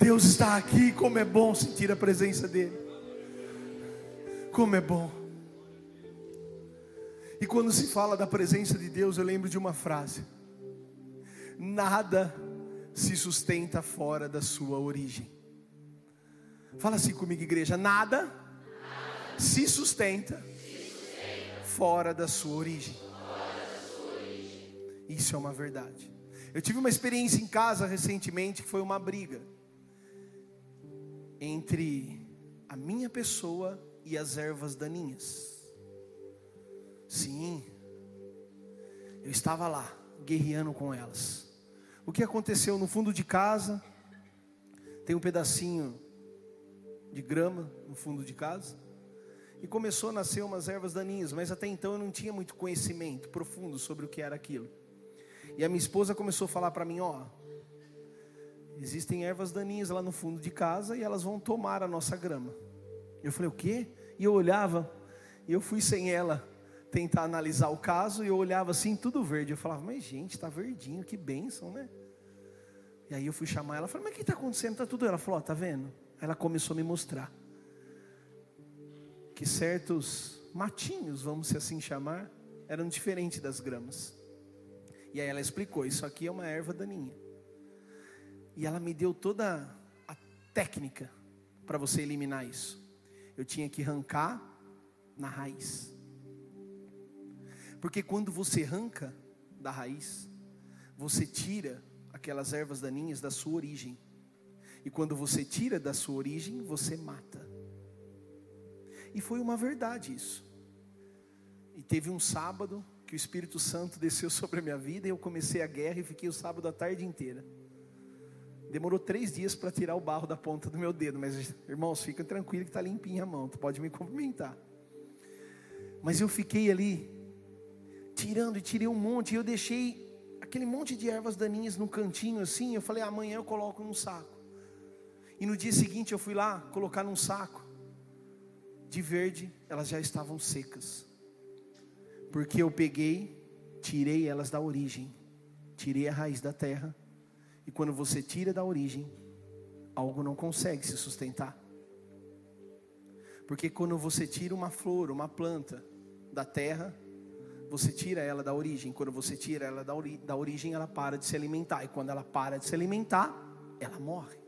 Deus está aqui, como é bom sentir a presença dEle. Como é bom. E quando se fala da presença de Deus, eu lembro de uma frase: Nada se sustenta fora da sua origem. Fala assim comigo, igreja: Nada se sustenta fora da sua origem. Isso é uma verdade. Eu tive uma experiência em casa recentemente que foi uma briga entre a minha pessoa e as ervas daninhas. Sim, eu estava lá, guerreando com elas. O que aconteceu no fundo de casa? Tem um pedacinho de grama no fundo de casa. E começou a nascer umas ervas daninhas, mas até então eu não tinha muito conhecimento profundo sobre o que era aquilo. E a minha esposa começou a falar para mim: ó, existem ervas daninhas lá no fundo de casa e elas vão tomar a nossa grama. Eu falei: o quê? E eu olhava, e eu fui sem ela tentar analisar o caso, e eu olhava assim, tudo verde. Eu falava: mas gente, está verdinho, que bênção, né? E aí eu fui chamar ela, falei: mas o que está acontecendo? Está tudo. Ela falou: ó, tá vendo? Ela começou a me mostrar que certos matinhos, vamos assim chamar, eram diferentes das gramas. E aí ela explicou: isso aqui é uma erva daninha. E ela me deu toda a técnica para você eliminar isso. Eu tinha que arrancar na raiz. Porque quando você arranca da raiz, você tira aquelas ervas daninhas da sua origem. E quando você tira da sua origem, você mata. E foi uma verdade isso. E teve um sábado que o Espírito Santo desceu sobre a minha vida e eu comecei a guerra e fiquei o sábado a tarde inteira. Demorou três dias para tirar o barro da ponta do meu dedo, mas irmãos, fica tranquilo que está limpinha a mão, tu pode me cumprimentar. Mas eu fiquei ali, tirando e tirei um monte, e eu deixei aquele monte de ervas daninhas no cantinho assim. Eu falei, amanhã eu coloco num saco. E no dia seguinte eu fui lá colocar num saco. De verde, elas já estavam secas. Porque eu peguei, tirei elas da origem, tirei a raiz da terra. E quando você tira da origem, algo não consegue se sustentar. Porque quando você tira uma flor, uma planta da terra, você tira ela da origem. Quando você tira ela da, ori da origem, ela para de se alimentar. E quando ela para de se alimentar, ela morre.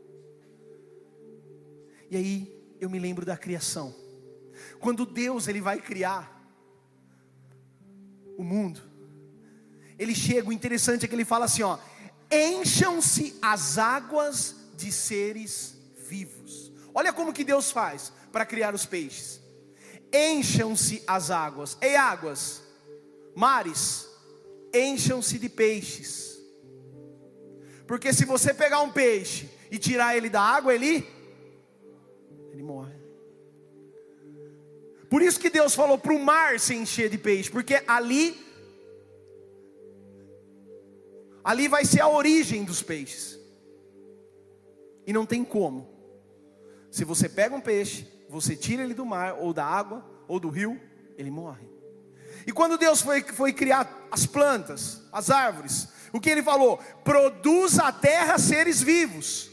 E aí eu me lembro da criação. Quando Deus ele vai criar, o mundo. Ele chega, o interessante é que ele fala assim: ó, encham-se as águas de seres vivos. Olha como que Deus faz para criar os peixes. Encham-se as águas. Ei, águas, mares, encham-se de peixes. Porque se você pegar um peixe e tirar ele da água, ele ele morre. Por isso que Deus falou para o mar se encher de peixe, porque ali ali vai ser a origem dos peixes. E não tem como. Se você pega um peixe, você tira ele do mar, ou da água, ou do rio, ele morre. E quando Deus foi, foi criar as plantas, as árvores, o que ele falou? Produza a terra seres vivos.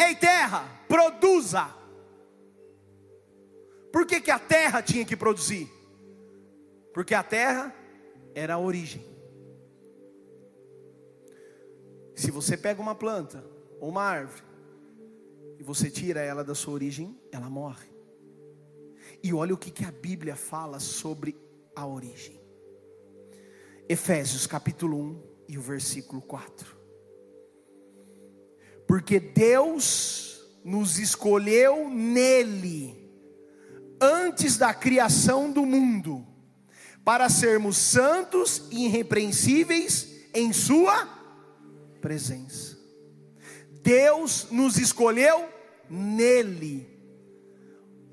Ei, terra, produza. Por que, que a terra tinha que produzir? Porque a terra era a origem. Se você pega uma planta ou uma árvore e você tira ela da sua origem, ela morre. E olha o que, que a Bíblia fala sobre a origem. Efésios capítulo 1 e o versículo 4. Porque Deus nos escolheu nele antes da criação do mundo, para sermos santos e irrepreensíveis em Sua presença. Deus nos escolheu nele.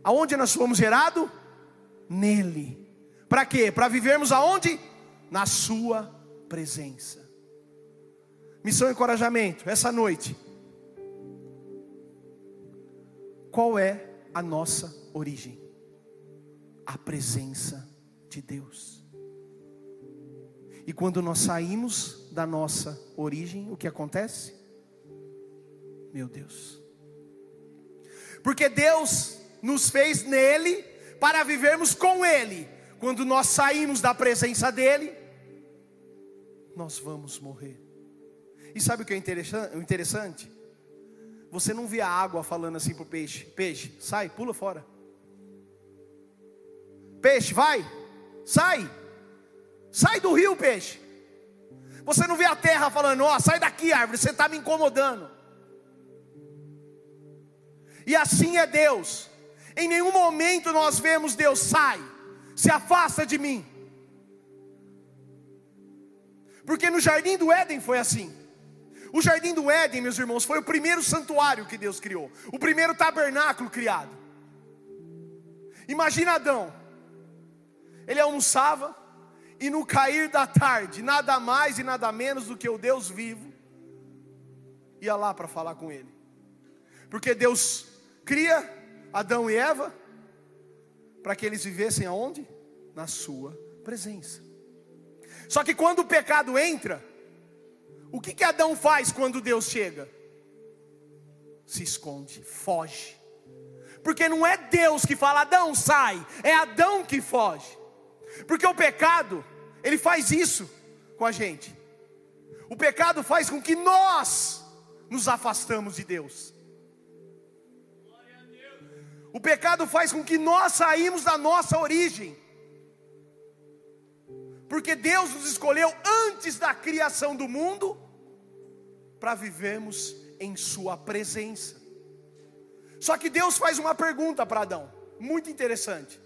Aonde nós fomos gerados? Nele. Para quê? Para vivermos aonde? Na Sua presença. Missão e encorajamento, essa noite. Qual é a nossa origem? a presença de Deus. E quando nós saímos da nossa origem, o que acontece? Meu Deus. Porque Deus nos fez nele para vivermos com ele. Quando nós saímos da presença dele, nós vamos morrer. E sabe o que é interessante? Você não vê a água falando assim para o peixe: peixe, sai, pula fora. Peixe, vai, sai, sai do rio, peixe. Você não vê a terra falando: ó, oh, sai daqui, árvore, você está me incomodando. E assim é Deus. Em nenhum momento nós vemos Deus sai, se afasta de mim. Porque no jardim do Éden foi assim. O jardim do Éden, meus irmãos, foi o primeiro santuário que Deus criou, o primeiro tabernáculo criado. Imagina Adão, ele almoçava, e no cair da tarde, nada mais e nada menos do que o Deus vivo, ia lá para falar com ele, porque Deus cria Adão e Eva para que eles vivessem aonde? Na sua presença. Só que quando o pecado entra, o que, que Adão faz quando Deus chega? Se esconde, foge. Porque não é Deus que fala, Adão sai, é Adão que foge. Porque o pecado, ele faz isso com a gente. O pecado faz com que nós nos afastamos de Deus. O pecado faz com que nós saímos da nossa origem. Porque Deus nos escolheu antes da criação do mundo para vivermos em Sua presença. Só que Deus faz uma pergunta para Adão, muito interessante.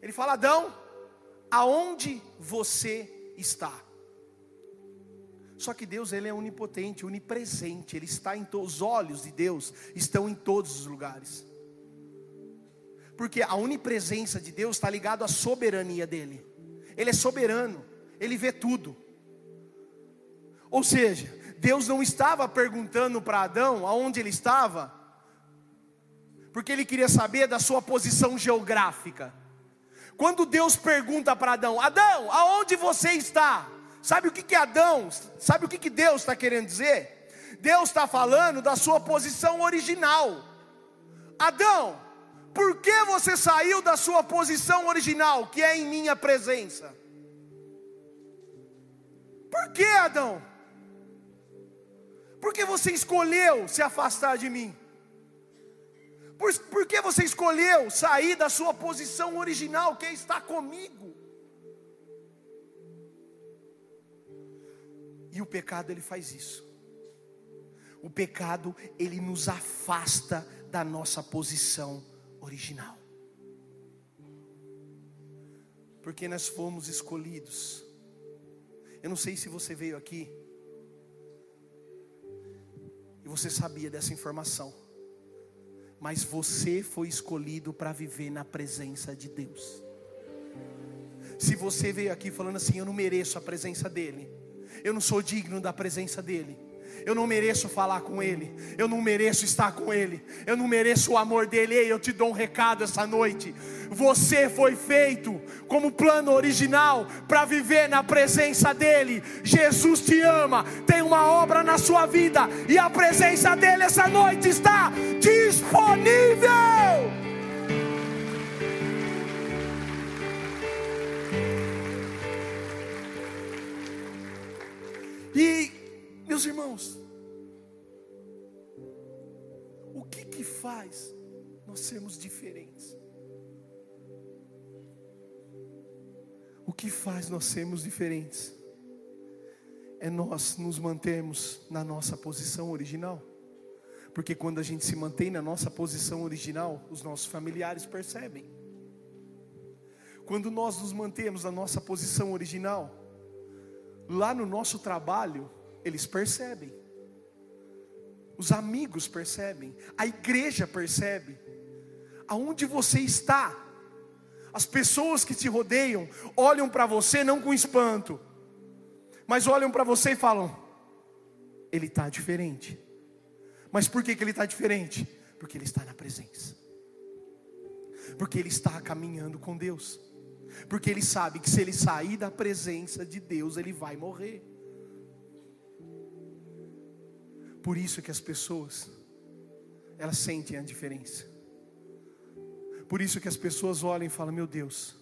Ele fala: Adão, aonde você está? Só que Deus ele é onipotente, onipresente, ele está em todos os olhos de Deus estão em todos os lugares. Porque a onipresença de Deus está ligado à soberania dele. Ele é soberano, ele vê tudo. Ou seja, Deus não estava perguntando para Adão aonde ele estava, porque ele queria saber da sua posição geográfica. Quando Deus pergunta para Adão: Adão, aonde você está? Sabe o que, que Adão, sabe o que, que Deus está querendo dizer? Deus está falando da sua posição original. Adão, por que você saiu da sua posição original, que é em minha presença? Por que, Adão? Por que você escolheu se afastar de mim? Por, por que você escolheu sair da sua posição original, que é comigo? E o pecado ele faz isso. O pecado ele nos afasta da nossa posição original. Porque nós fomos escolhidos. Eu não sei se você veio aqui e você sabia dessa informação, mas você foi escolhido para viver na presença de Deus. Se você veio aqui falando assim, eu não mereço a presença dEle, eu não sou digno da presença dEle, eu não mereço falar com Ele, eu não mereço estar com Ele, eu não mereço o amor dEle. Ei, eu te dou um recado essa noite. Você foi feito como plano original para viver na presença dEle. Jesus te ama, tem uma obra na sua vida e a presença dEle essa noite está disponível. Meus irmãos, o que que faz nós sermos diferentes? O que faz nós sermos diferentes? É nós nos mantermos na nossa posição original. Porque quando a gente se mantém na nossa posição original, os nossos familiares percebem. Quando nós nos mantemos na nossa posição original, lá no nosso trabalho, eles percebem, os amigos percebem, a igreja percebe, aonde você está, as pessoas que te rodeiam olham para você não com espanto, mas olham para você e falam: ele está diferente. Mas por que, que ele está diferente? Porque ele está na presença, porque ele está caminhando com Deus porque ele sabe que se ele sair da presença de Deus, ele vai morrer. Por isso que as pessoas elas sentem a diferença. Por isso que as pessoas olham e falam: Meu Deus,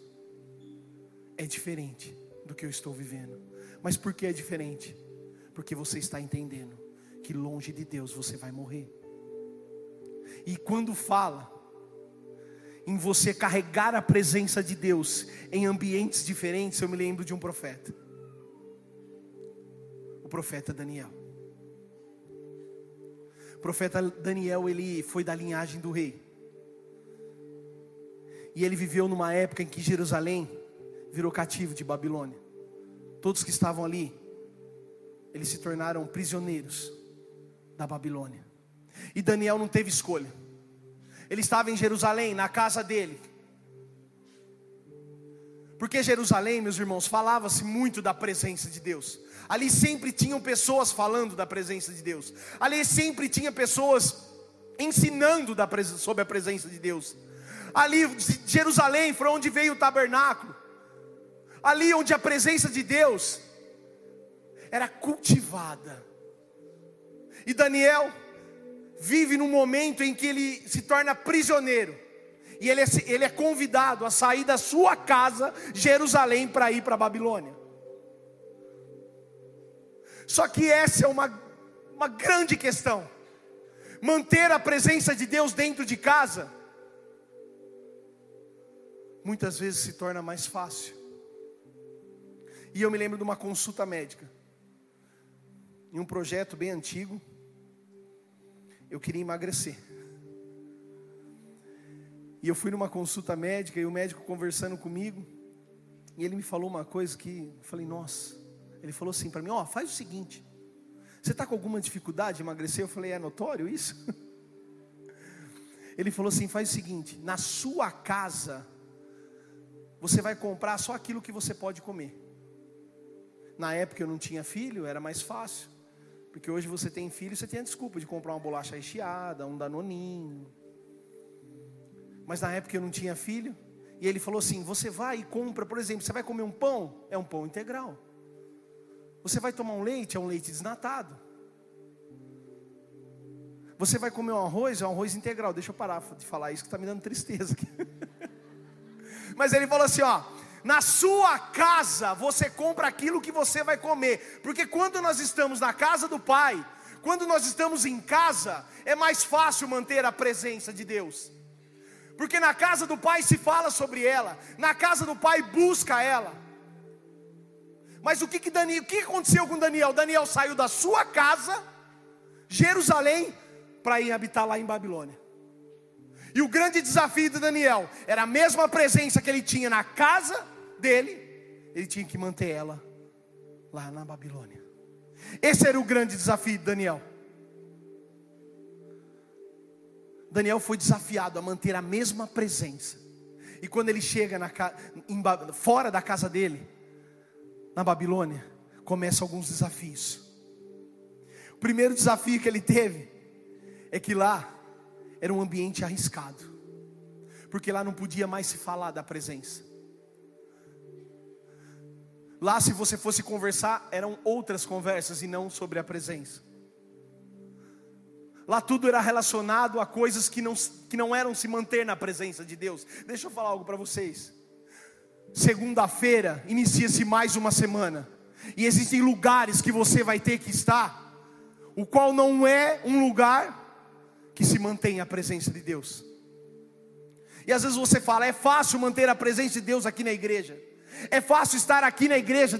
é diferente do que eu estou vivendo. Mas por que é diferente? Porque você está entendendo que longe de Deus você vai morrer. E quando fala em você carregar a presença de Deus em ambientes diferentes, eu me lembro de um profeta. O profeta Daniel. O profeta Daniel, ele foi da linhagem do rei. E ele viveu numa época em que Jerusalém virou cativo de Babilônia. Todos que estavam ali, eles se tornaram prisioneiros da Babilônia. E Daniel não teve escolha. Ele estava em Jerusalém, na casa dele. Porque Jerusalém, meus irmãos, falava-se muito da presença de Deus. Ali sempre tinham pessoas falando da presença de Deus. Ali sempre tinha pessoas ensinando da, sobre a presença de Deus. Ali, Jerusalém, foi onde veio o tabernáculo. Ali onde a presença de Deus era cultivada. E Daniel vive num momento em que ele se torna prisioneiro. E ele é, ele é convidado a sair da sua casa, Jerusalém, para ir para Babilônia. Só que essa é uma, uma grande questão. Manter a presença de Deus dentro de casa, muitas vezes se torna mais fácil. E eu me lembro de uma consulta médica, em um projeto bem antigo, eu queria emagrecer. E eu fui numa consulta médica e o médico conversando comigo, e ele me falou uma coisa que eu falei, nossa. Ele falou assim para mim: Ó, oh, faz o seguinte, você está com alguma dificuldade de emagrecer? Eu falei: É notório isso? Ele falou assim: faz o seguinte, na sua casa, você vai comprar só aquilo que você pode comer. Na época eu não tinha filho, era mais fácil. Porque hoje você tem filho, você tem a desculpa de comprar uma bolacha recheada, um danoninho. Mas na época eu não tinha filho. E ele falou assim: você vai e compra, por exemplo, você vai comer um pão? É um pão integral. Você vai tomar um leite? É um leite desnatado. Você vai comer um arroz? É um arroz integral. Deixa eu parar de falar isso que está me dando tristeza. Mas ele falou assim: ó, na sua casa você compra aquilo que você vai comer, porque quando nós estamos na casa do Pai, quando nós estamos em casa, é mais fácil manter a presença de Deus, porque na casa do Pai se fala sobre ela, na casa do Pai busca ela. Mas o que, que, Daniel, o que aconteceu com Daniel? Daniel saiu da sua casa, Jerusalém, para ir habitar lá em Babilônia. E o grande desafio de Daniel era a mesma presença que ele tinha na casa dele, ele tinha que manter ela lá na Babilônia. Esse era o grande desafio de Daniel. Daniel foi desafiado a manter a mesma presença. E quando ele chega na, em, fora da casa dele, na Babilônia, começam alguns desafios. O primeiro desafio que ele teve é que lá era um ambiente arriscado, porque lá não podia mais se falar da presença. Lá, se você fosse conversar, eram outras conversas e não sobre a presença. Lá tudo era relacionado a coisas que não, que não eram se manter na presença de Deus. Deixa eu falar algo para vocês. Segunda-feira inicia-se mais uma semana. E existem lugares que você vai ter que estar, o qual não é um lugar que se mantém a presença de Deus. E às vezes você fala, é fácil manter a presença de Deus aqui na igreja. É fácil estar aqui na igreja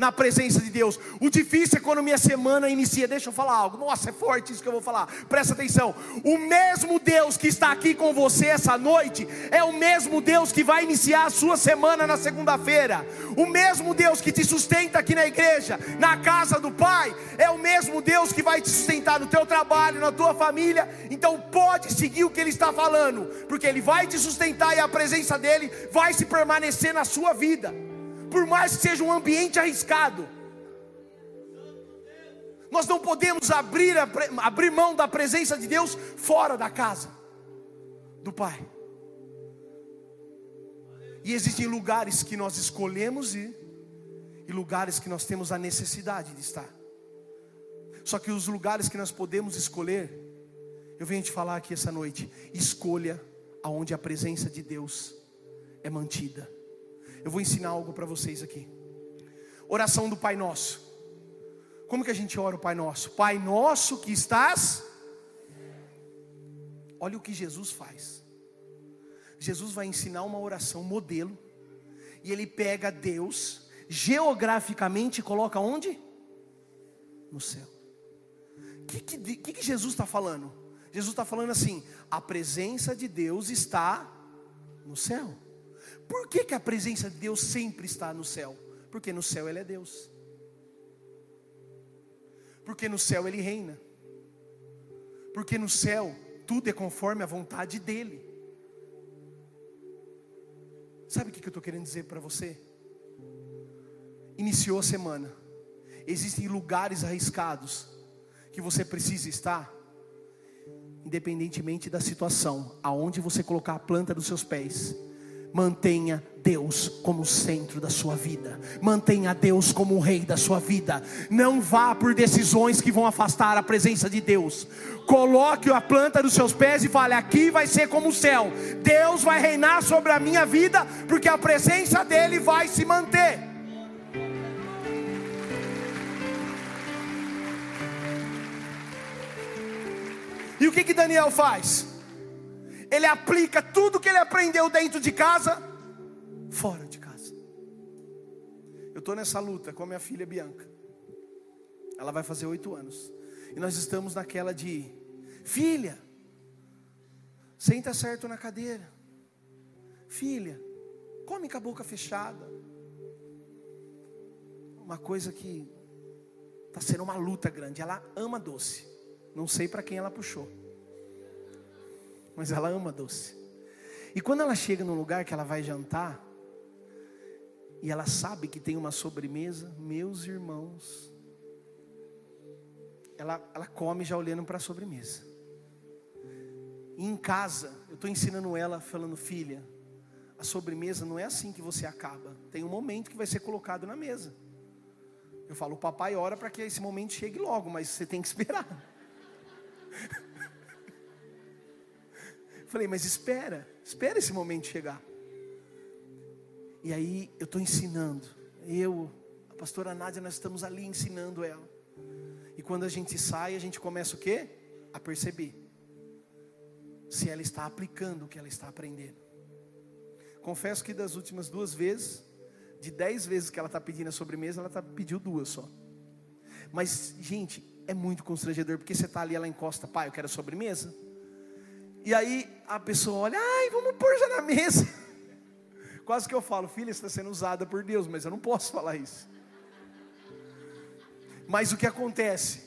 na presença de Deus. O difícil é quando minha semana inicia. Deixa eu falar algo. Nossa, é forte isso que eu vou falar. Presta atenção. O mesmo Deus que está aqui com você essa noite é o mesmo Deus que vai iniciar a sua semana na segunda-feira. O mesmo Deus que te sustenta aqui na igreja, na casa do Pai, é o mesmo Deus que vai te sustentar no teu trabalho, na tua família. Então pode seguir o que ele está falando, porque ele vai te sustentar e a presença dele vai se permanecer na sua vida por mais que seja um ambiente arriscado. Nós não podemos abrir, a, abrir mão da presença de Deus fora da casa do Pai. E existem lugares que nós escolhemos ir, e lugares que nós temos a necessidade de estar. Só que os lugares que nós podemos escolher Eu venho te falar aqui essa noite: escolha aonde a presença de Deus é mantida. Eu vou ensinar algo para vocês aqui. Oração do Pai Nosso. Como que a gente ora o Pai Nosso? Pai Nosso que estás. Olha o que Jesus faz. Jesus vai ensinar uma oração modelo. E ele pega Deus, geograficamente, e coloca onde? No céu. O que, que, que, Jesus está falando? Jesus está falando assim: a presença de Deus está no céu. Por que, que a presença de Deus sempre está no céu? Porque no céu Ele é Deus. Porque no céu Ele reina. Porque no céu tudo é conforme a vontade dEle. Sabe o que eu estou querendo dizer para você? Iniciou a semana. Existem lugares arriscados que você precisa estar, independentemente da situação, aonde você colocar a planta dos seus pés Mantenha Deus como centro da sua vida. Mantenha Deus como o rei da sua vida. Não vá por decisões que vão afastar a presença de Deus. Coloque a planta dos seus pés e fale: aqui vai ser como o céu. Deus vai reinar sobre a minha vida, porque a presença dele vai se manter. E o que que Daniel faz? Ele aplica tudo que ele aprendeu dentro de casa, fora de casa. Eu estou nessa luta com a minha filha Bianca. Ela vai fazer oito anos. E nós estamos naquela de, filha, senta certo na cadeira. Filha, come com a boca fechada. Uma coisa que está sendo uma luta grande. Ela ama doce. Não sei para quem ela puxou mas ela ama doce. E quando ela chega num lugar que ela vai jantar, e ela sabe que tem uma sobremesa, meus irmãos, ela, ela come já olhando para a sobremesa. E em casa, eu estou ensinando ela, falando, filha, a sobremesa não é assim que você acaba. Tem um momento que vai ser colocado na mesa. Eu falo, o papai ora para que esse momento chegue logo, mas você tem que esperar. Falei, mas espera, espera esse momento chegar. E aí eu estou ensinando. Eu, a pastora Nádia, nós estamos ali ensinando ela. E quando a gente sai, a gente começa o quê? A perceber se ela está aplicando o que ela está aprendendo. Confesso que das últimas duas vezes, de dez vezes que ela está pedindo a sobremesa, ela tá, pediu duas só. Mas, gente, é muito constrangedor, porque você está ali, ela encosta, pai, eu quero sobremesa. E aí a pessoa olha, ai, vamos pôr já na mesa. Quase que eu falo, filha, está sendo usada por Deus, mas eu não posso falar isso. Mas o que acontece?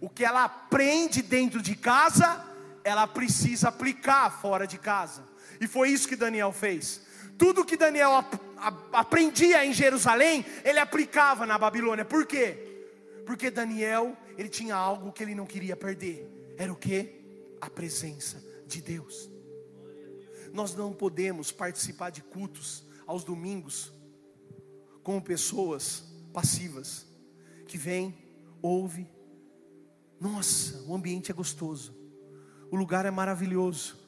O que ela aprende dentro de casa, ela precisa aplicar fora de casa. E foi isso que Daniel fez. Tudo que Daniel ap aprendia em Jerusalém, ele aplicava na Babilônia. Por quê? Porque Daniel, ele tinha algo que ele não queria perder. Era o que? A presença de Deus. Nós não podemos participar de cultos aos domingos com pessoas passivas que vêm, ouve. Nossa, o ambiente é gostoso. O lugar é maravilhoso.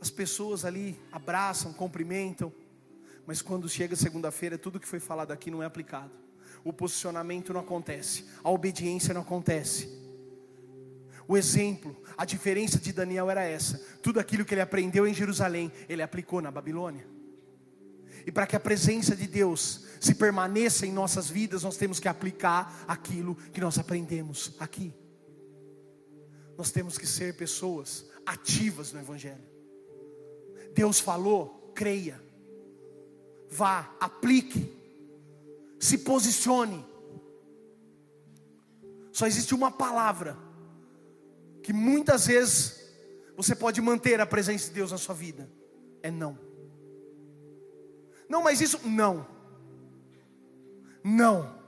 As pessoas ali abraçam, cumprimentam, mas quando chega segunda-feira, tudo que foi falado aqui não é aplicado. O posicionamento não acontece, a obediência não acontece. O exemplo, a diferença de Daniel era essa: tudo aquilo que ele aprendeu em Jerusalém, ele aplicou na Babilônia. E para que a presença de Deus se permaneça em nossas vidas, nós temos que aplicar aquilo que nós aprendemos aqui. Nós temos que ser pessoas ativas no Evangelho. Deus falou, creia, vá, aplique, se posicione. Só existe uma palavra que muitas vezes você pode manter a presença de Deus na sua vida é não. Não, mas isso não. Não.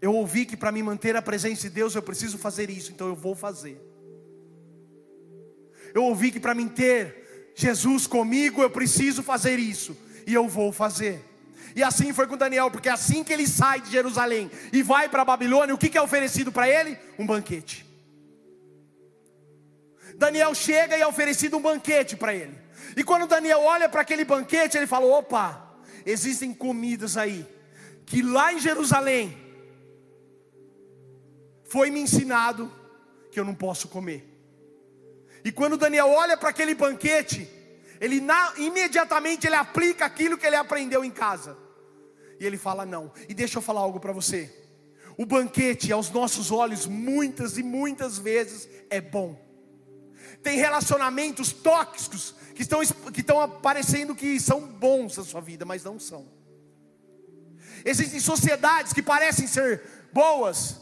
Eu ouvi que para me manter a presença de Deus eu preciso fazer isso, então eu vou fazer. Eu ouvi que para mim ter Jesus comigo eu preciso fazer isso, e eu vou fazer. E assim foi com Daniel, porque assim que ele sai de Jerusalém e vai para Babilônia, o que, que é oferecido para ele? Um banquete. Daniel chega e é oferecido um banquete para ele. E quando Daniel olha para aquele banquete, ele fala: opa, existem comidas aí, que lá em Jerusalém foi me ensinado que eu não posso comer. E quando Daniel olha para aquele banquete, ele na, imediatamente ele aplica aquilo que ele aprendeu em casa. E ele fala: Não. E deixa eu falar algo para você. O banquete, aos nossos olhos, muitas e muitas vezes é bom. Tem relacionamentos tóxicos que estão, que estão aparecendo que são bons na sua vida, mas não são. Existem sociedades que parecem ser boas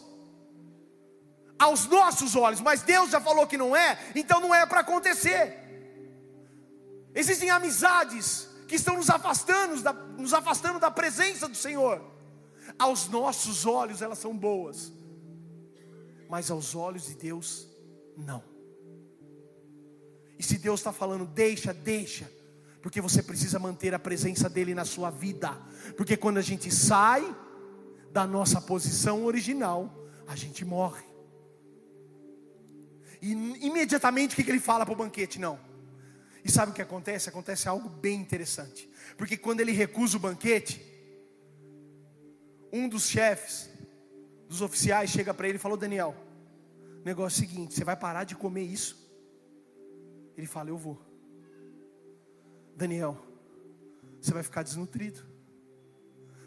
aos nossos olhos, mas Deus já falou que não é, então não é para acontecer. Existem amizades que estão nos afastando, nos afastando da presença do Senhor. Aos nossos olhos elas são boas, mas aos olhos de Deus, não. E se Deus está falando, deixa, deixa, porque você precisa manter a presença dEle na sua vida, porque quando a gente sai da nossa posição original, a gente morre. E imediatamente o que ele fala para o banquete? Não e sabe o que acontece? Acontece algo bem interessante. Porque quando ele recusa o banquete, um dos chefes, dos oficiais, chega para ele e falou: Daniel, negócio é o seguinte: você vai parar de comer isso? Ele fala: Eu vou. Daniel, você vai ficar desnutrido,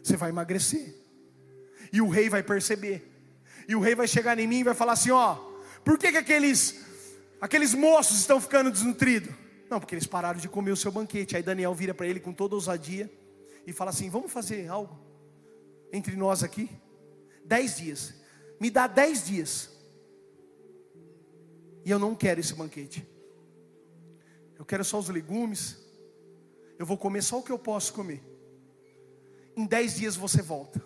você vai emagrecer, e o rei vai perceber, e o rei vai chegar em mim e vai falar assim: Ó, por que, que aqueles, aqueles moços estão ficando desnutridos? Não, porque eles pararam de comer o seu banquete. Aí Daniel vira para ele com toda ousadia e fala assim: Vamos fazer algo entre nós aqui? Dez dias. Me dá dez dias. E eu não quero esse banquete. Eu quero só os legumes. Eu vou comer só o que eu posso comer. Em dez dias você volta.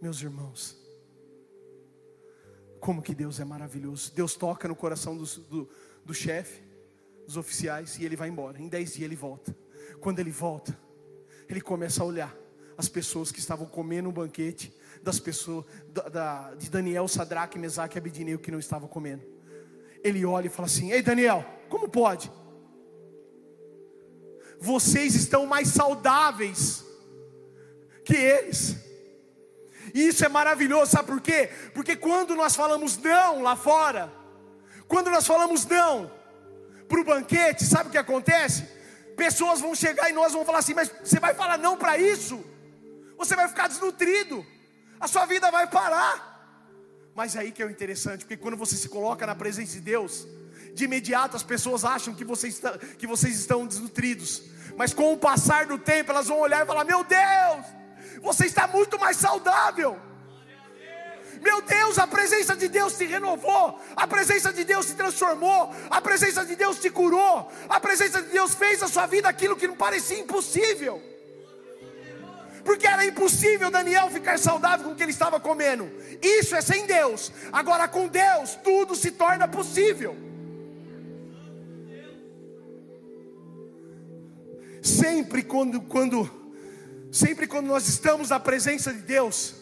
Meus irmãos, como que Deus é maravilhoso. Deus toca no coração do, do, do chefe dos oficiais e ele vai embora. Em dez dias ele volta. Quando ele volta, ele começa a olhar as pessoas que estavam comendo o banquete, das pessoas da, da, de Daniel, Sadraque, Mesaque e Abedineu que não estavam comendo. Ele olha e fala assim: Ei Daniel, como pode? Vocês estão mais saudáveis que eles. E isso é maravilhoso, sabe por quê? Porque quando nós falamos não lá fora, quando nós falamos não, para o banquete, sabe o que acontece? Pessoas vão chegar e nós vamos falar assim: mas você vai falar não para isso? Você vai ficar desnutrido, a sua vida vai parar. Mas é aí que é o interessante, porque quando você se coloca na presença de Deus, de imediato as pessoas acham que, você está, que vocês estão desnutridos, mas com o passar do tempo elas vão olhar e falar: Meu Deus, você está muito mais saudável. Meu Deus, a presença de Deus te renovou, a presença de Deus te transformou, a presença de Deus te curou, a presença de Deus fez a sua vida aquilo que não parecia impossível. Porque era impossível Daniel ficar saudável com o que ele estava comendo. Isso é sem Deus. Agora com Deus tudo se torna possível. Sempre quando, quando, sempre quando nós estamos na presença de Deus,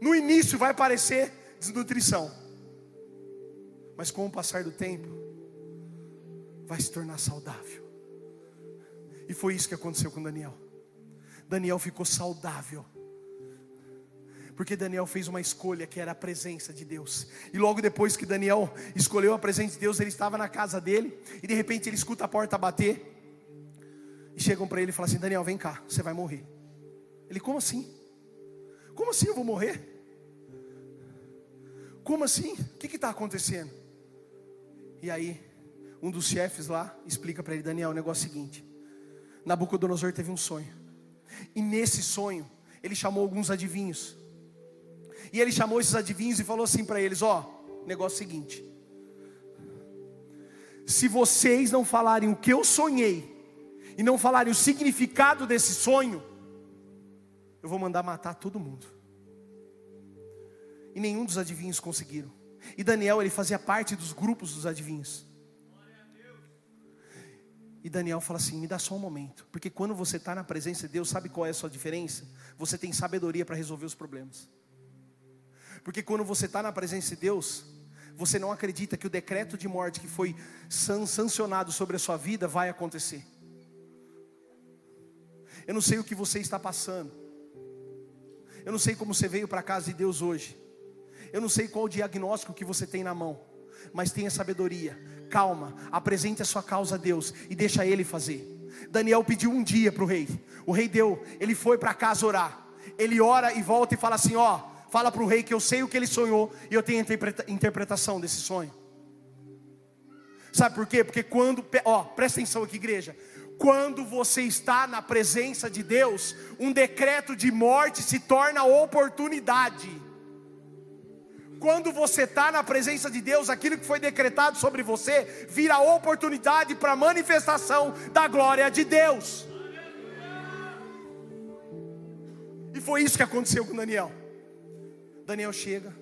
no início vai parecer desnutrição, mas com o passar do tempo, vai se tornar saudável. E foi isso que aconteceu com Daniel. Daniel ficou saudável. Porque Daniel fez uma escolha que era a presença de Deus. E logo depois que Daniel escolheu a presença de Deus, ele estava na casa dele e de repente ele escuta a porta bater. E chegam para ele e falam assim: Daniel, vem cá, você vai morrer. Ele, como assim? Como assim eu vou morrer? Como assim? O que está acontecendo? E aí, um dos chefes lá explica para ele: Daniel, o negócio é o seguinte: Nabucodonosor teve um sonho, e nesse sonho, ele chamou alguns adivinhos, e ele chamou esses adivinhos e falou assim para eles: Ó, oh, negócio é o seguinte, se vocês não falarem o que eu sonhei, e não falarem o significado desse sonho, eu vou mandar matar todo mundo. E nenhum dos adivinhos conseguiram. E Daniel, ele fazia parte dos grupos dos adivinhos. E Daniel fala assim: me dá só um momento, porque quando você está na presença de Deus, sabe qual é a sua diferença? Você tem sabedoria para resolver os problemas. Porque quando você está na presença de Deus, você não acredita que o decreto de morte que foi sancionado sobre a sua vida vai acontecer. Eu não sei o que você está passando. Eu não sei como você veio para a casa de Deus hoje. Eu não sei qual o diagnóstico que você tem na mão. Mas tenha sabedoria, calma, apresente a sua causa a Deus e deixa Ele fazer. Daniel pediu um dia para o rei. O rei deu, ele foi para casa orar. Ele ora e volta e fala assim: Ó, fala para o rei que eu sei o que ele sonhou e eu tenho a interpretação desse sonho. Sabe por quê? Porque quando, ó, presta atenção aqui, igreja. Quando você está na presença de Deus, um decreto de morte se torna oportunidade. Quando você está na presença de Deus, aquilo que foi decretado sobre você vira oportunidade para a manifestação da glória de Deus. E foi isso que aconteceu com Daniel. Daniel chega,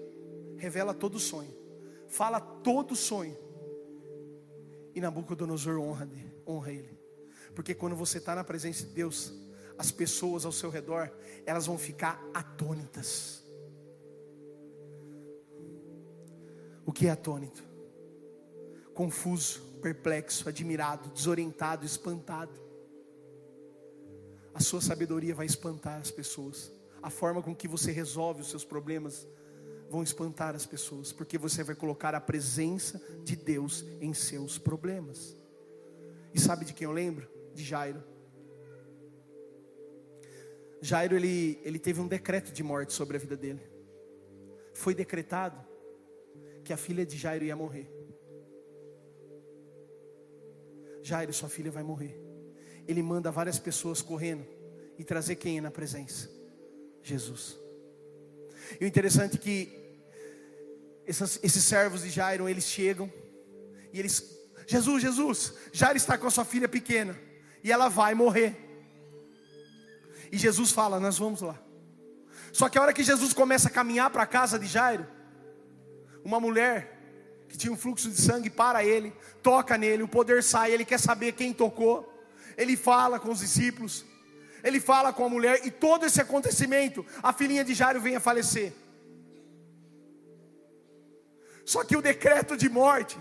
revela todo o sonho, fala todo o sonho. E Nabucodonosor honra, honra ele. Porque quando você está na presença de Deus, as pessoas ao seu redor, elas vão ficar atônitas. O que é atônito? Confuso, perplexo, admirado, desorientado, espantado. A sua sabedoria vai espantar as pessoas. A forma com que você resolve os seus problemas vão espantar as pessoas, porque você vai colocar a presença de Deus em seus problemas. E sabe de quem eu lembro? De Jairo. Jairo ele, ele teve um decreto de morte sobre a vida dele. Foi decretado que a filha de Jairo ia morrer. Jairo, sua filha vai morrer ele manda várias pessoas correndo e trazer quem na presença? Jesus. E o interessante é que esses servos de Jairo, eles chegam e eles, Jesus, Jesus, Jairo está com a sua filha pequena e ela vai morrer. E Jesus fala: Nós vamos lá. Só que a hora que Jesus começa a caminhar para a casa de Jairo, uma mulher que tinha um fluxo de sangue para ele, toca nele, o poder sai, ele quer saber quem tocou ele fala com os discípulos, ele fala com a mulher, e todo esse acontecimento, a filhinha de Jairo vem a falecer. Só que o decreto de morte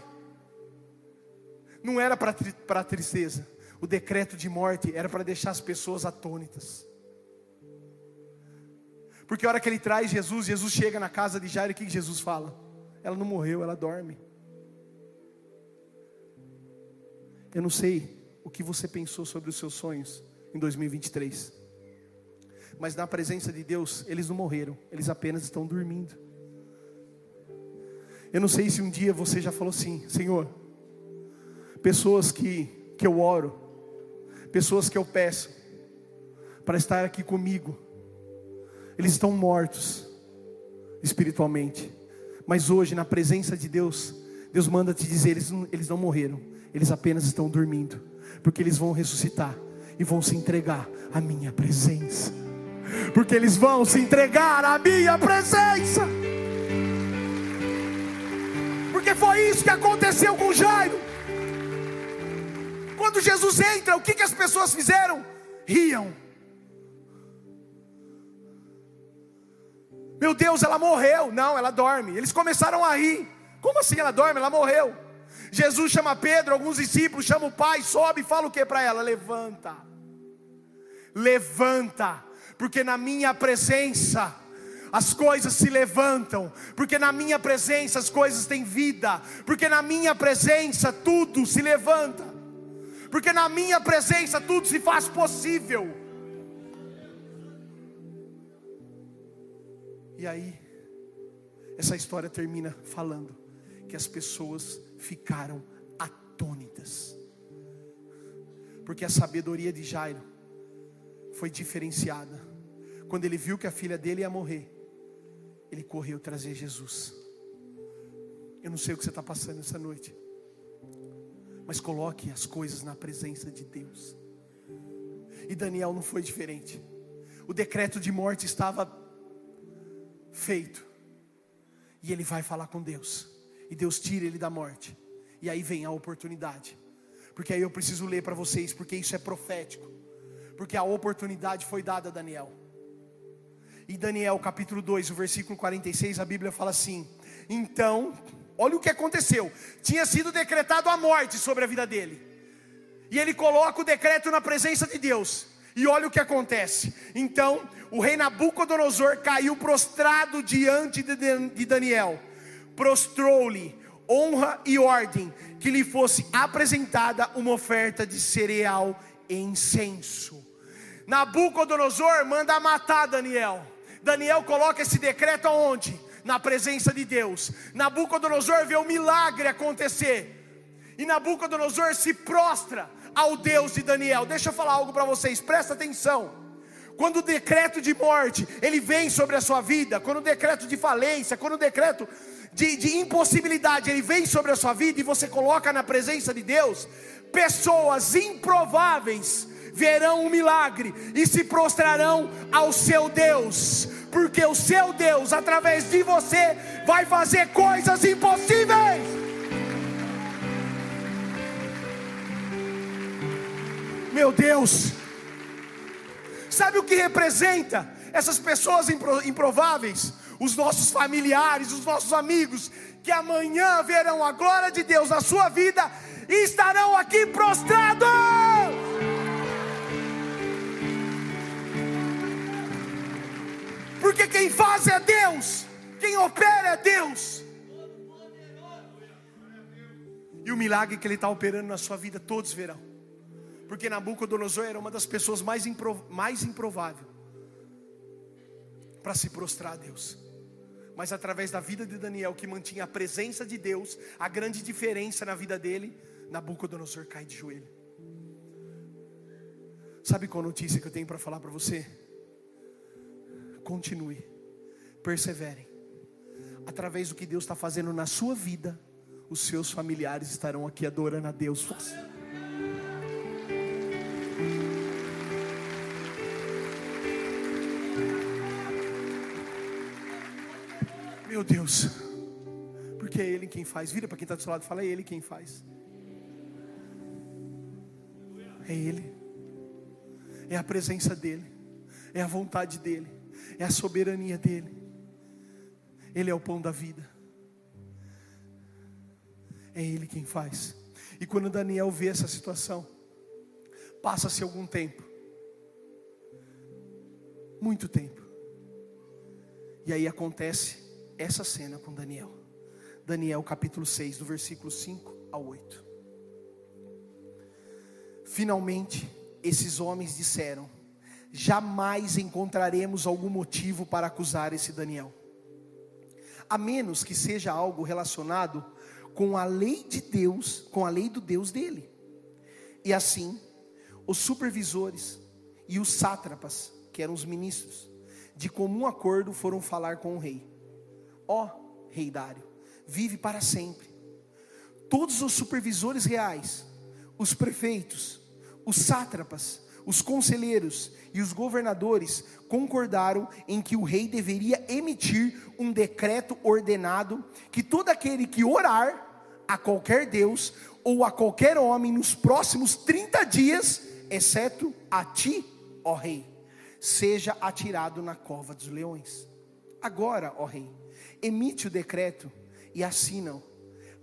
não era para tristeza, o decreto de morte era para deixar as pessoas atônitas. Porque a hora que ele traz Jesus, Jesus chega na casa de Jairo, o que Jesus fala? Ela não morreu, ela dorme. Eu não sei o que você pensou sobre os seus sonhos em 2023. Mas na presença de Deus, eles não morreram, eles apenas estão dormindo. Eu não sei se um dia você já falou assim, Senhor, pessoas que, que eu oro, pessoas que eu peço para estar aqui comigo, eles estão mortos espiritualmente, mas hoje, na presença de Deus, Deus manda te dizer: eles não, eles não morreram, eles apenas estão dormindo porque eles vão ressuscitar e vão se entregar à minha presença. Porque eles vão se entregar à minha presença. Porque foi isso que aconteceu com Jairo. Quando Jesus entra, o que, que as pessoas fizeram? Riam. Meu Deus, ela morreu. Não, ela dorme. Eles começaram a rir. Como assim ela dorme? Ela morreu. Jesus chama Pedro, alguns discípulos chamam o pai, sobe e fala o que para ela? Levanta, levanta, porque na minha presença as coisas se levantam, porque na minha presença as coisas têm vida, porque na minha presença tudo se levanta, porque na minha presença tudo se faz possível. E aí, essa história termina falando que as pessoas ficaram atônitas, porque a sabedoria de Jairo foi diferenciada. Quando ele viu que a filha dele ia morrer, ele correu trazer Jesus. Eu não sei o que você está passando essa noite, mas coloque as coisas na presença de Deus. E Daniel não foi diferente. O decreto de morte estava feito. E ele vai falar com Deus e Deus tira ele da morte. E aí vem a oportunidade. Porque aí eu preciso ler para vocês, porque isso é profético. Porque a oportunidade foi dada a Daniel. Em Daniel capítulo 2, o versículo 46, a Bíblia fala assim: Então Olha o que aconteceu. Tinha sido decretado a morte sobre a vida dele. E ele coloca o decreto na presença de Deus. E olha o que acontece. Então, o rei Nabucodonosor caiu prostrado diante de Daniel. Prostrou-lhe honra e ordem que lhe fosse apresentada uma oferta de cereal e incenso. Nabucodonosor manda matar Daniel. Daniel coloca esse decreto aonde? Na presença de Deus. Nabucodonosor vê o milagre acontecer. E Nabucodonosor se prostra ao Deus de Daniel. Deixa eu falar algo para vocês, presta atenção. Quando o decreto de morte ele vem sobre a sua vida, quando o decreto de falência, quando o decreto de, de impossibilidade ele vem sobre a sua vida e você coloca na presença de Deus, pessoas improváveis verão um milagre e se prostrarão ao seu Deus, porque o seu Deus, através de você, vai fazer coisas impossíveis. Meu Deus, sabe o que representa essas pessoas improváveis? Os nossos familiares, os nossos amigos, que amanhã verão a glória de Deus na sua vida e estarão aqui prostrados. Porque quem faz é Deus, quem opera é Deus. E o milagre que Ele está operando na sua vida, todos verão. Porque Nabucodonosor era uma das pessoas mais, impro, mais improvável para se prostrar a Deus. Mas através da vida de Daniel, que mantinha a presença de Deus, a grande diferença na vida dele, Nabucodonosor cai de joelho. Sabe qual notícia que eu tenho para falar para você? Continue, perseverem. Através do que Deus está fazendo na sua vida, os seus familiares estarão aqui adorando a Deus. Meu Deus, porque é Ele quem faz. Vira para quem está do seu lado fala: É Ele quem faz. É Ele, é a presença dEle, é a vontade dEle, é a soberania dEle. Ele é o pão da vida, é Ele quem faz. E quando Daniel vê essa situação, passa-se algum tempo, muito tempo, e aí acontece essa cena com Daniel. Daniel capítulo 6, do versículo 5 ao 8. Finalmente, esses homens disseram: Jamais encontraremos algum motivo para acusar esse Daniel, a menos que seja algo relacionado com a lei de Deus, com a lei do Deus dele. E assim, os supervisores e os sátrapas, que eram os ministros, de comum acordo foram falar com o rei ó rei Dário, vive para sempre. Todos os supervisores reais, os prefeitos, os sátrapas, os conselheiros e os governadores concordaram em que o rei deveria emitir um decreto ordenado que todo aquele que orar a qualquer Deus ou a qualquer homem nos próximos 30 dias, exceto a ti, ó rei, seja atirado na cova dos leões. Agora, ó rei, emite o decreto e assina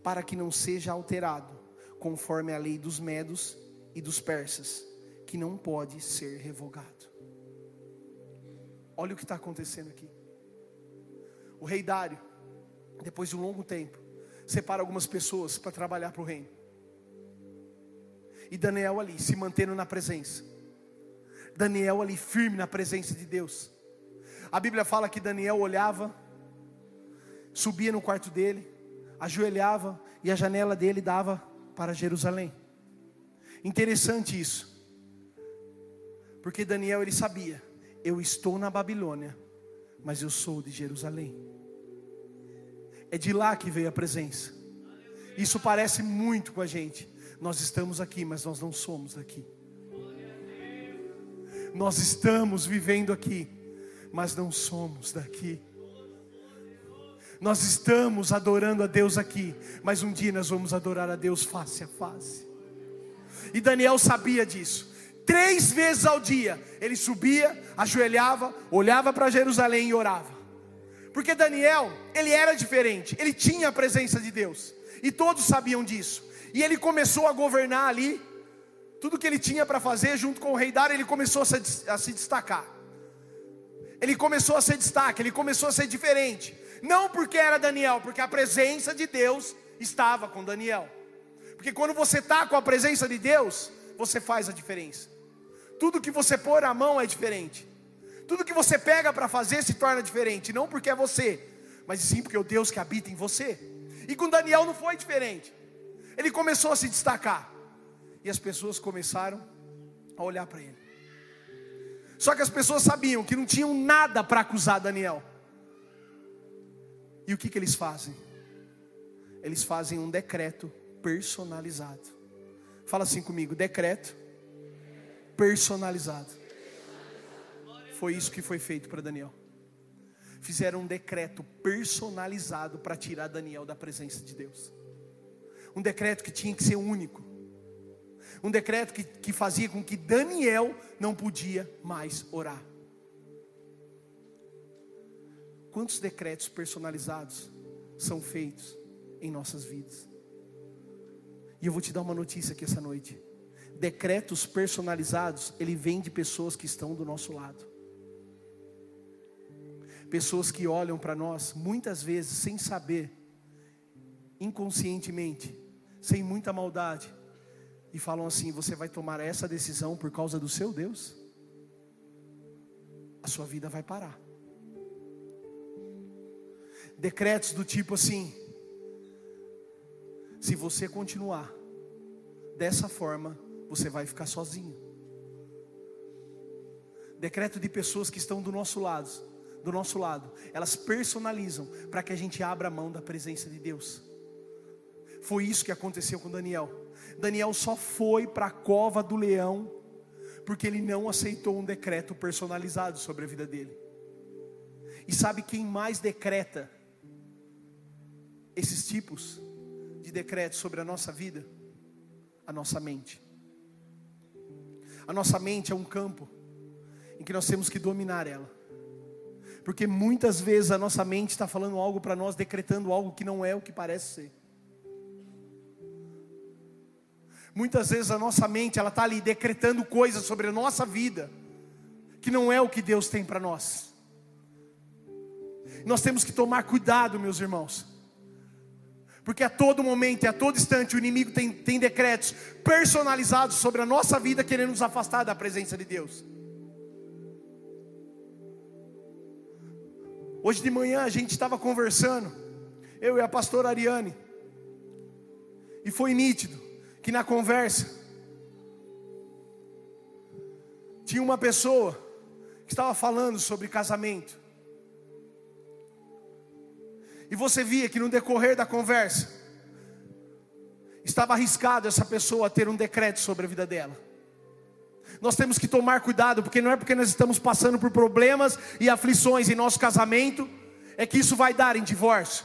para que não seja alterado, conforme a lei dos medos e dos persas, que não pode ser revogado. Olha o que está acontecendo aqui. O rei Dário, depois de um longo tempo, separa algumas pessoas para trabalhar para o reino. E Daniel ali, se mantendo na presença. Daniel ali, firme na presença de Deus. A Bíblia fala que Daniel olhava subia no quarto dele, ajoelhava e a janela dele dava para Jerusalém. Interessante isso. Porque Daniel ele sabia, eu estou na Babilônia, mas eu sou de Jerusalém. É de lá que veio a presença. Isso parece muito com a gente. Nós estamos aqui, mas nós não somos daqui. Nós estamos vivendo aqui, mas não somos daqui. Nós estamos adorando a Deus aqui, mas um dia nós vamos adorar a Deus face a face. E Daniel sabia disso. Três vezes ao dia ele subia, ajoelhava, olhava para Jerusalém e orava. Porque Daniel, ele era diferente, ele tinha a presença de Deus, e todos sabiam disso. E ele começou a governar ali, tudo que ele tinha para fazer, junto com o rei Dário, ele começou a se, a se destacar. Ele começou a ser destaque, ele começou a ser diferente. Não porque era Daniel, porque a presença de Deus estava com Daniel. Porque quando você está com a presença de Deus, você faz a diferença. Tudo que você pôr a mão é diferente. Tudo que você pega para fazer se torna diferente, não porque é você, mas sim porque é o Deus que habita em você. E com Daniel não foi diferente. Ele começou a se destacar. E as pessoas começaram a olhar para ele. Só que as pessoas sabiam que não tinham nada para acusar Daniel. E o que, que eles fazem? Eles fazem um decreto personalizado. Fala assim comigo: decreto personalizado. Foi isso que foi feito para Daniel. Fizeram um decreto personalizado para tirar Daniel da presença de Deus. Um decreto que tinha que ser único. Um decreto que, que fazia com que Daniel não podia mais orar. Quantos decretos personalizados são feitos em nossas vidas? E eu vou te dar uma notícia aqui essa noite. Decretos personalizados, ele vem de pessoas que estão do nosso lado pessoas que olham para nós muitas vezes sem saber, inconscientemente, sem muita maldade, e falam assim: Você vai tomar essa decisão por causa do seu Deus? A sua vida vai parar. Decretos do tipo assim: Se você continuar dessa forma, você vai ficar sozinho. Decreto de pessoas que estão do nosso lado, do nosso lado, elas personalizam para que a gente abra a mão da presença de Deus. Foi isso que aconteceu com Daniel. Daniel só foi para a cova do leão porque ele não aceitou um decreto personalizado sobre a vida dele. E sabe quem mais decreta esses tipos de decretos sobre a nossa vida? A nossa mente. A nossa mente é um campo em que nós temos que dominar ela. Porque muitas vezes a nossa mente está falando algo para nós, decretando algo que não é o que parece ser. Muitas vezes a nossa mente ela está ali decretando coisas sobre a nossa vida que não é o que Deus tem para nós. Nós temos que tomar cuidado, meus irmãos, porque a todo momento e a todo instante o inimigo tem, tem decretos personalizados sobre a nossa vida, querendo nos afastar da presença de Deus. Hoje de manhã a gente estava conversando, eu e a pastora Ariane, e foi nítido que na conversa tinha uma pessoa que estava falando sobre casamento. E você via que no decorrer da conversa estava arriscado essa pessoa ter um decreto sobre a vida dela nós temos que tomar cuidado, porque não é porque nós estamos passando por problemas e aflições em nosso casamento, é que isso vai dar em divórcio.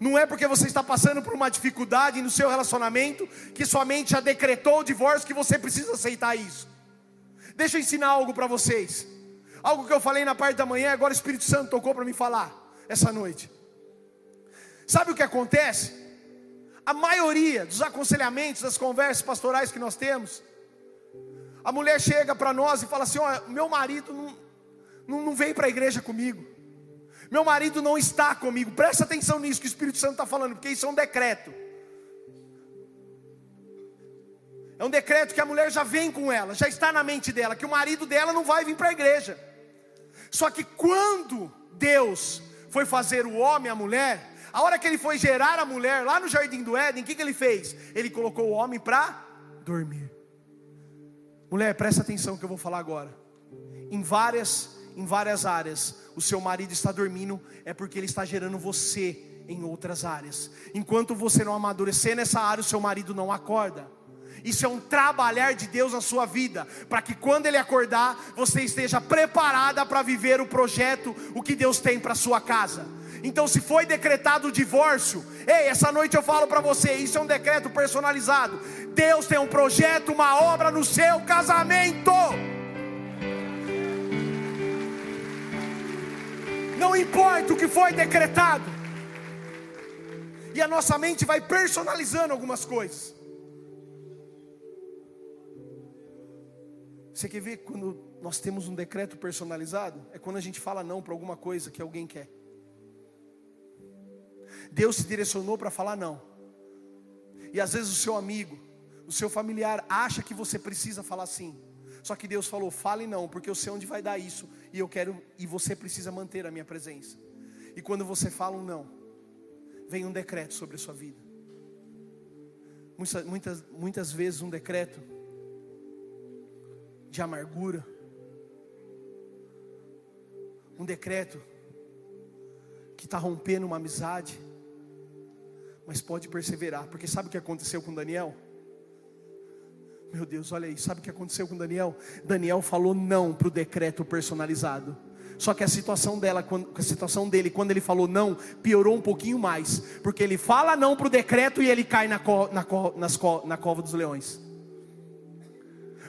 Não é porque você está passando por uma dificuldade no seu relacionamento, que sua mente já decretou o divórcio, que você precisa aceitar isso. Deixa eu ensinar algo para vocês. Algo que eu falei na parte da manhã, agora o Espírito Santo tocou para me falar essa noite. Sabe o que acontece? A maioria dos aconselhamentos, das conversas pastorais que nós temos, a mulher chega para nós e fala assim: ó, meu marido não, não, não vem para a igreja comigo. Meu marido não está comigo. Presta atenção nisso que o Espírito Santo está falando, porque isso é um decreto. É um decreto que a mulher já vem com ela, já está na mente dela, que o marido dela não vai vir para a igreja. Só que quando Deus foi fazer o homem a mulher, a hora que ele foi gerar a mulher lá no jardim do Éden, o que, que ele fez? Ele colocou o homem para dormir. Mulher, presta atenção que eu vou falar agora. Em várias, em várias áreas, o seu marido está dormindo é porque ele está gerando você em outras áreas. Enquanto você não amadurecer nessa área, o seu marido não acorda. Isso é um trabalhar de Deus na sua vida, para que quando ele acordar, você esteja preparada para viver o projeto, o que Deus tem para sua casa. Então, se foi decretado o divórcio, ei, essa noite eu falo para você: isso é um decreto personalizado. Deus tem um projeto, uma obra no seu casamento. Não importa o que foi decretado. E a nossa mente vai personalizando algumas coisas. Você quer ver quando nós temos um decreto personalizado? É quando a gente fala não para alguma coisa que alguém quer. Deus se direcionou para falar não. E às vezes o seu amigo, o seu familiar acha que você precisa falar sim. Só que Deus falou: fale não, porque eu sei onde vai dar isso e eu quero e você precisa manter a minha presença. E quando você fala um não, vem um decreto sobre a sua vida. Muitas, muitas, muitas vezes um decreto de amargura, um decreto que está rompendo uma amizade, mas pode perseverar, porque sabe o que aconteceu com Daniel? Meu Deus, olha aí, sabe o que aconteceu com Daniel? Daniel falou não para o decreto personalizado. Só que a situação dela, a situação dele, quando ele falou não, piorou um pouquinho mais, porque ele fala não para o decreto e ele cai na, co, na, co, nas co, na cova dos leões.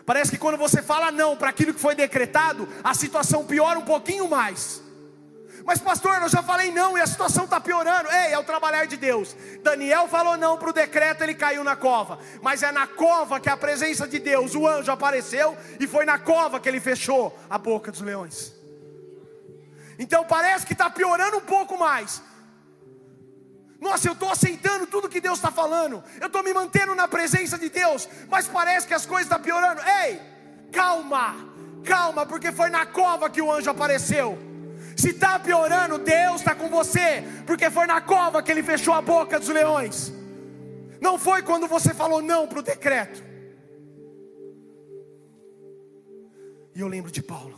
Parece que quando você fala não para aquilo que foi decretado, a situação piora um pouquinho mais. Mas, pastor, eu já falei não e a situação está piorando. Ei, é o trabalhar de Deus. Daniel falou não para o decreto, ele caiu na cova. Mas é na cova que a presença de Deus, o anjo apareceu, e foi na cova que ele fechou a boca dos leões. Então parece que está piorando um pouco mais. Nossa, eu estou aceitando tudo que Deus está falando. Eu estou me mantendo na presença de Deus. Mas parece que as coisas estão tá piorando. Ei, calma, calma, porque foi na cova que o anjo apareceu. Se está piorando, Deus está com você, porque foi na cova que ele fechou a boca dos leões. Não foi quando você falou não para o decreto. E eu lembro de Paulo,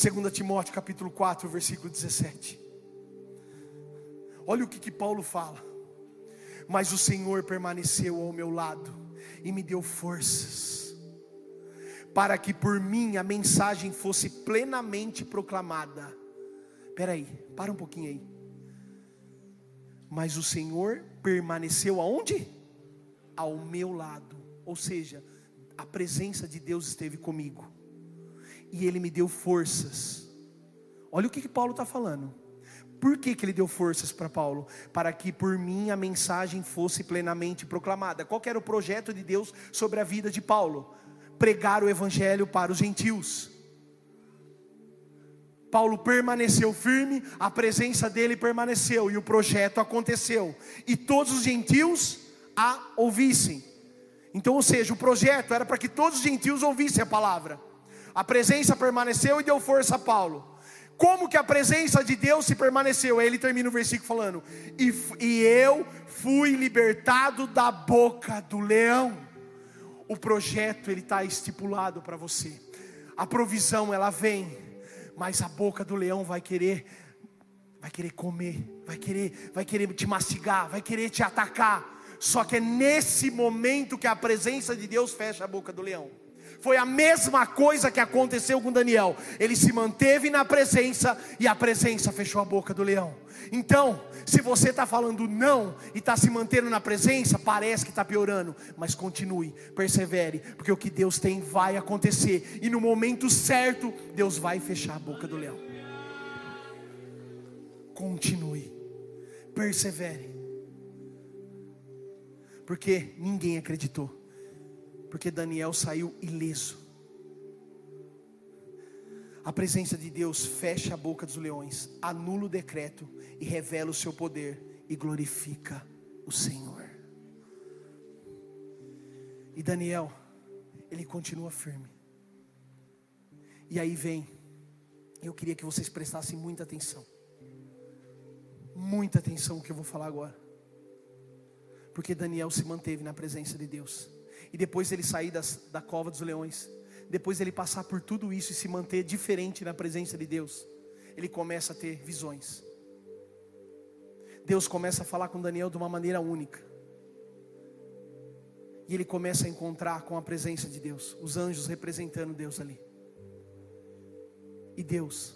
2 Timóteo capítulo 4, versículo 17. Olha o que, que Paulo fala. Mas o Senhor permaneceu ao meu lado e me deu forças, para que por mim a mensagem fosse plenamente proclamada. Espera aí, para um pouquinho aí. Mas o Senhor permaneceu aonde? Ao meu lado. Ou seja, a presença de Deus esteve comigo. E Ele me deu forças. Olha o que, que Paulo está falando. Por que, que ele deu forças para Paulo? Para que por mim a mensagem fosse plenamente proclamada. Qual era o projeto de Deus sobre a vida de Paulo? Pregar o evangelho para os gentios. Paulo permaneceu firme, a presença dele permaneceu e o projeto aconteceu. E todos os gentios a ouvissem. Então, ou seja, o projeto era para que todos os gentios ouvissem a palavra. A presença permaneceu e deu força a Paulo. Como que a presença de Deus se permaneceu? Aí ele termina o versículo falando: e, e eu fui libertado da boca do leão. O projeto ele está estipulado para você. A provisão ela vem, mas a boca do leão vai querer, vai querer comer, vai querer, vai querer te mastigar, vai querer te atacar. Só que é nesse momento que a presença de Deus fecha a boca do leão. Foi a mesma coisa que aconteceu com Daniel. Ele se manteve na presença e a presença fechou a boca do leão. Então, se você está falando não e está se mantendo na presença, parece que está piorando, mas continue, persevere, porque o que Deus tem vai acontecer, e no momento certo, Deus vai fechar a boca do leão. Continue, persevere, porque ninguém acreditou porque Daniel saiu ileso. A presença de Deus fecha a boca dos leões, anula o decreto e revela o seu poder e glorifica o Senhor. E Daniel, ele continua firme. E aí vem, eu queria que vocês prestassem muita atenção. Muita atenção no que eu vou falar agora. Porque Daniel se manteve na presença de Deus e depois ele sair das, da cova dos leões, depois ele passar por tudo isso e se manter diferente na presença de Deus, ele começa a ter visões. Deus começa a falar com Daniel de uma maneira única. E ele começa a encontrar com a presença de Deus, os anjos representando Deus ali. E Deus,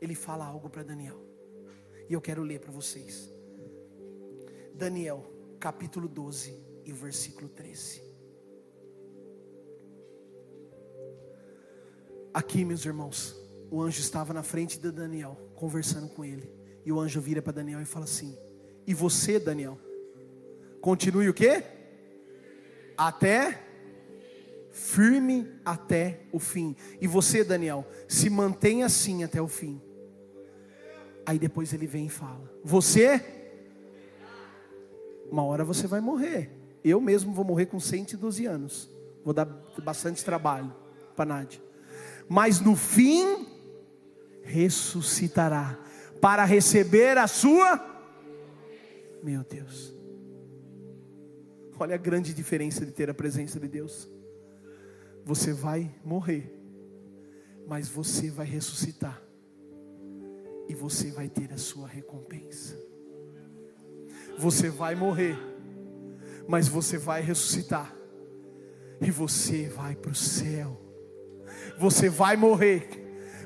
ele fala algo para Daniel. E eu quero ler para vocês. Daniel, capítulo 12 e versículo 13. Aqui, meus irmãos, o anjo estava na frente de Daniel, conversando com ele. E o anjo vira para Daniel e fala assim: E você, Daniel, continue o quê? Até firme até o fim. E você, Daniel, se mantém assim até o fim. Aí depois ele vem e fala: Você, uma hora você vai morrer. Eu mesmo vou morrer com 112 anos. Vou dar bastante trabalho para Nádia. Mas no fim, ressuscitará para receber a sua. Meu Deus. Olha a grande diferença de ter a presença de Deus. Você vai morrer, mas você vai ressuscitar, e você vai ter a sua recompensa. Você vai morrer, mas você vai ressuscitar, e você vai para o céu. Você vai morrer,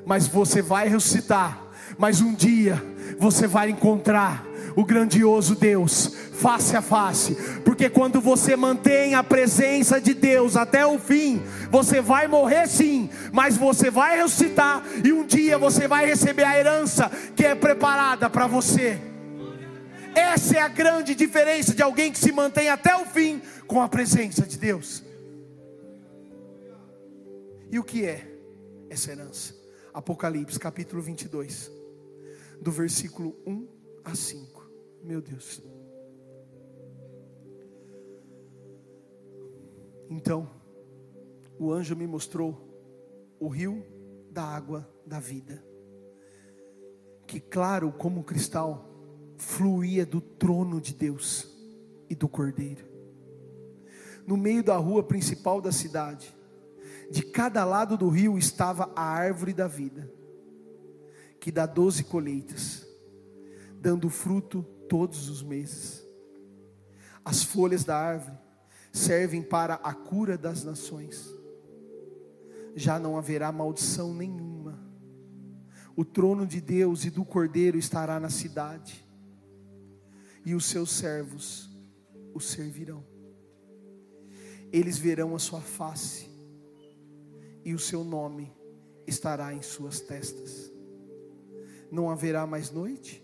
mas você vai ressuscitar, mas um dia você vai encontrar o grandioso Deus face a face, porque quando você mantém a presença de Deus até o fim, você vai morrer sim, mas você vai ressuscitar e um dia você vai receber a herança que é preparada para você. Essa é a grande diferença de alguém que se mantém até o fim com a presença de Deus. E o que é essa herança? Apocalipse capítulo 22, do versículo 1 a 5. Meu Deus. Então, o anjo me mostrou o rio da água da vida, que claro como cristal, fluía do trono de Deus e do Cordeiro. No meio da rua principal da cidade, de cada lado do rio estava a árvore da vida, que dá doze colheitas, dando fruto todos os meses. As folhas da árvore servem para a cura das nações. Já não haverá maldição nenhuma. O trono de Deus e do Cordeiro estará na cidade, e os seus servos o servirão. Eles verão a sua face, e o seu nome estará em suas testas. Não haverá mais noite,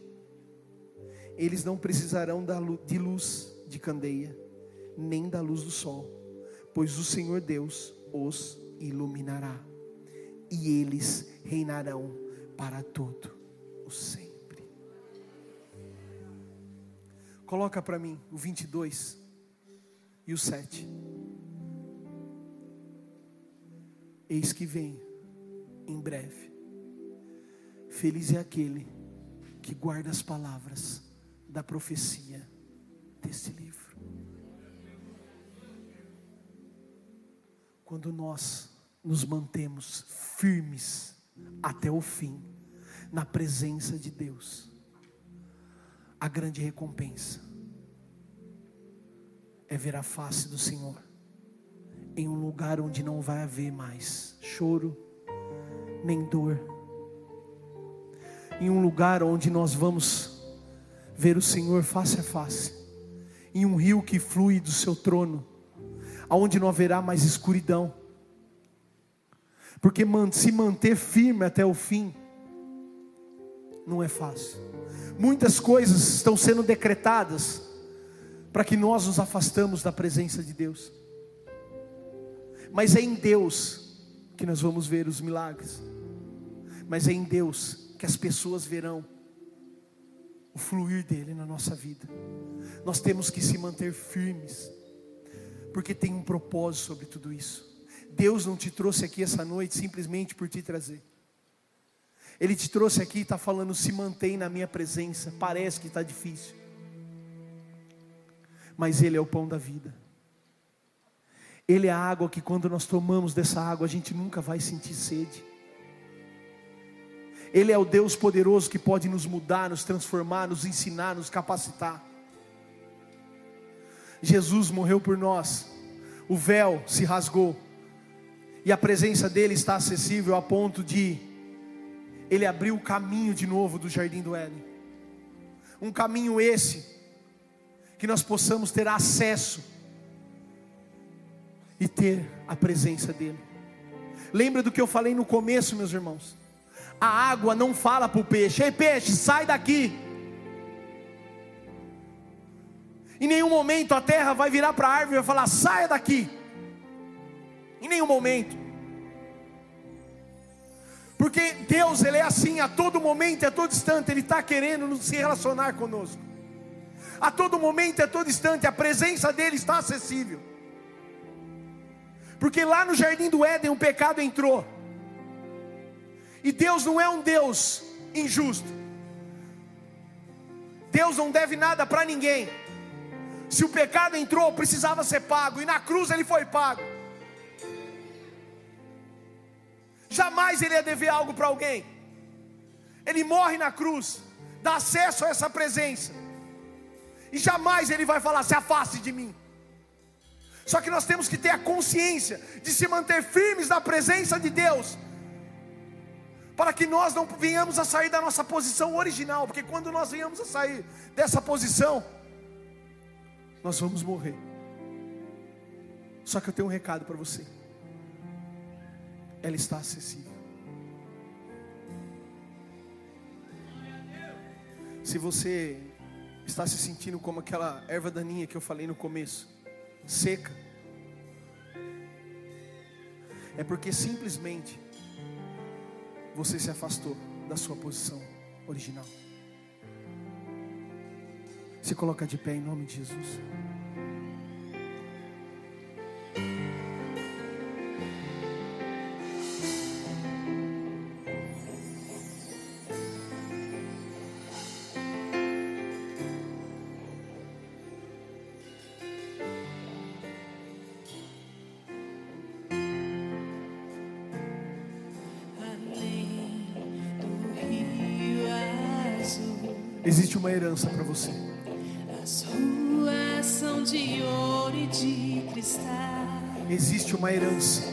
eles não precisarão de luz de candeia nem da luz do sol, pois o Senhor Deus os iluminará, e eles reinarão para todo o sempre. Coloca para mim o 22 e o 7. Eis que vem em breve. Feliz é aquele que guarda as palavras da profecia deste livro. quando nós nos mantemos firmes até o fim, na presença de Deus, a grande recompensa é ver a face do Senhor em um lugar onde não vai haver mais choro, nem dor, em um lugar onde nós vamos ver o Senhor face a face, em um rio que flui do seu trono aonde não haverá mais escuridão. Porque se manter firme até o fim não é fácil. Muitas coisas estão sendo decretadas para que nós nos afastamos da presença de Deus. Mas é em Deus que nós vamos ver os milagres. Mas é em Deus que as pessoas verão o fluir dele na nossa vida. Nós temos que se manter firmes porque tem um propósito sobre tudo isso. Deus não te trouxe aqui essa noite simplesmente por te trazer. Ele te trouxe aqui e está falando: se mantém na minha presença. Parece que está difícil, mas Ele é o pão da vida. Ele é a água que, quando nós tomamos dessa água, a gente nunca vai sentir sede. Ele é o Deus poderoso que pode nos mudar, nos transformar, nos ensinar, nos capacitar. Jesus morreu por nós, o véu se rasgou, e a presença dele está acessível a ponto de ele abrir o caminho de novo do jardim do Éden. Um caminho esse que nós possamos ter acesso e ter a presença dele. Lembra do que eu falei no começo, meus irmãos? A água não fala para o peixe: Ei, peixe, sai daqui. Em nenhum momento a terra vai virar para a árvore e vai falar: saia daqui. Em nenhum momento. Porque Deus, Ele é assim, a todo momento, a todo instante, Ele está querendo se relacionar conosco. A todo momento, a todo instante, a presença dEle está acessível. Porque lá no jardim do Éden o pecado entrou. E Deus não é um Deus injusto. Deus não deve nada para ninguém. Se o pecado entrou, precisava ser pago, e na cruz ele foi pago. Jamais ele ia dever algo para alguém. Ele morre na cruz, dá acesso a essa presença, e jamais ele vai falar: se afaste de mim. Só que nós temos que ter a consciência de se manter firmes na presença de Deus, para que nós não venhamos a sair da nossa posição original, porque quando nós venhamos a sair dessa posição, nós vamos morrer. Só que eu tenho um recado para você. Ela está acessível. Se você está se sentindo como aquela erva daninha que eu falei no começo, seca, é porque simplesmente você se afastou da sua posição original. Se coloca de pé em nome de Jesus. Existe uma herança para você. existe uma herança.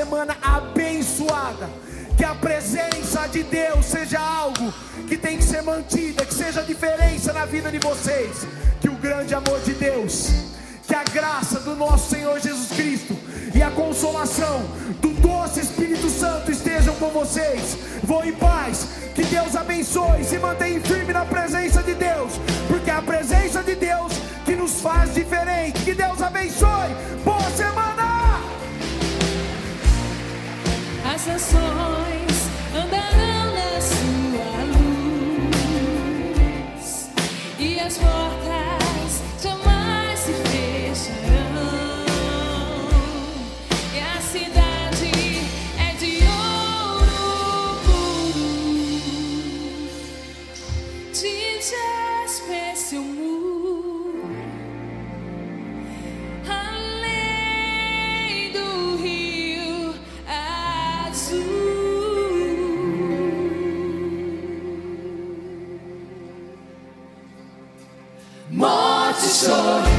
Semana abençoada. Que a presença de Deus seja algo que tem que ser mantida, que seja diferença na vida de vocês. Que o grande amor de Deus, que a graça do nosso Senhor Jesus Cristo e a consolação do doce Espírito Santo estejam com vocês. Vão em paz. Que Deus abençoe. Se mantenha firme na presença de Deus, porque é a presença de Deus que nos faz diferente. Que Deus abençoe. As nações Morte, choro, tristeza.